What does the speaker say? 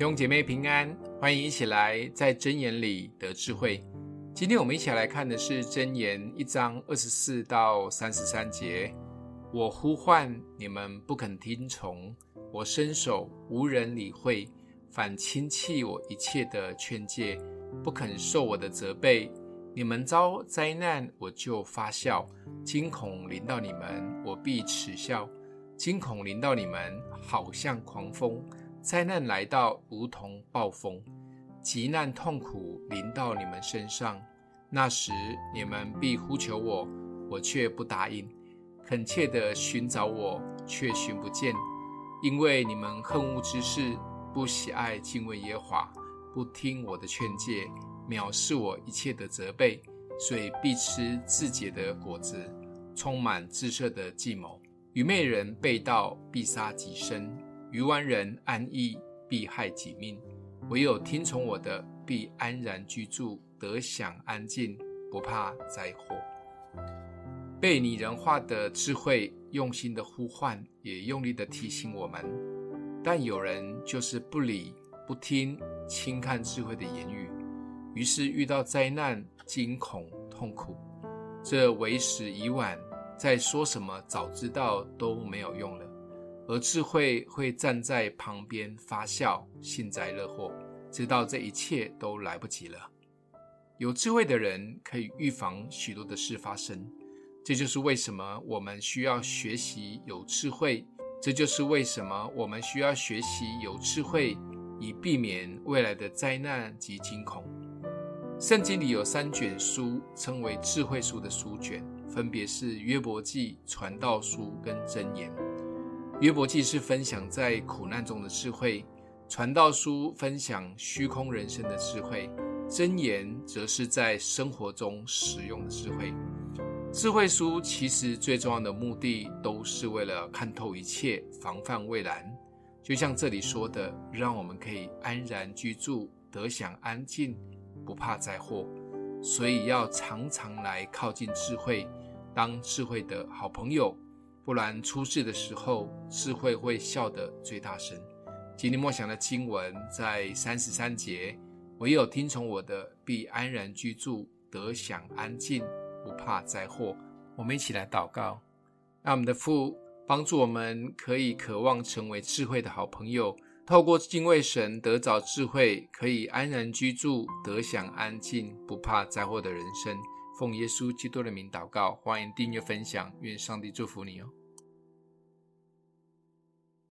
弟兄姐妹平安，欢迎一起来在真言里得智慧。今天我们一起来看的是真言一章二十四到三十三节。我呼唤你们不肯听从，我伸手无人理会，反轻弃我一切的劝诫，不肯受我的责备。你们遭灾难，我就发笑；惊恐临到你们，我必耻笑。惊恐临到你们，好像狂风。灾难来到，如同暴风，急难痛苦临到你们身上。那时你们必呼求我，我却不答应；恳切地寻找我，却寻不见。因为你们恨恶之事，不喜爱敬畏耶和华，不听我的劝诫，藐视我一切的责备，所以必吃自结的果子，充满智色的计谋。愚昧人背道，必杀己身。愚顽人安逸，必害己命；唯有听从我的，必安然居住，得享安静，不怕灾祸。被拟人化的智慧，用心的呼唤，也用力的提醒我们。但有人就是不理不听，轻看智慧的言语，于是遇到灾难、惊恐、痛苦。这为时已晚，再说什么早知道都没有用了。而智慧会站在旁边发笑，幸灾乐祸，直到这一切都来不及了。有智慧的人可以预防许多的事发生，这就是为什么我们需要学习有智慧。这就是为什么我们需要学习有智慧，以避免未来的灾难及惊恐。圣经里有三卷书称为智慧书的书卷，分别是约伯记、传道书跟箴言。约伯记是分享在苦难中的智慧，传道书分享虚空人生的智慧，箴言则是在生活中使用的智慧。智慧书其实最重要的目的都是为了看透一切，防范未然。就像这里说的，让我们可以安然居住，得享安静，不怕灾祸。所以要常常来靠近智慧，当智慧的好朋友。不然出事的时候，智慧会笑得最大声。今天默想的经文在三十三节，唯有听从我的，必安然居住，得享安静，不怕灾祸。我们一起来祷告，让我们的父帮助我们，可以渴望成为智慧的好朋友，透过敬畏神得着智慧，可以安然居住，得享安静，不怕灾祸的人生。奉耶稣基督的名祷告，欢迎订阅分享，愿上帝祝福你哦。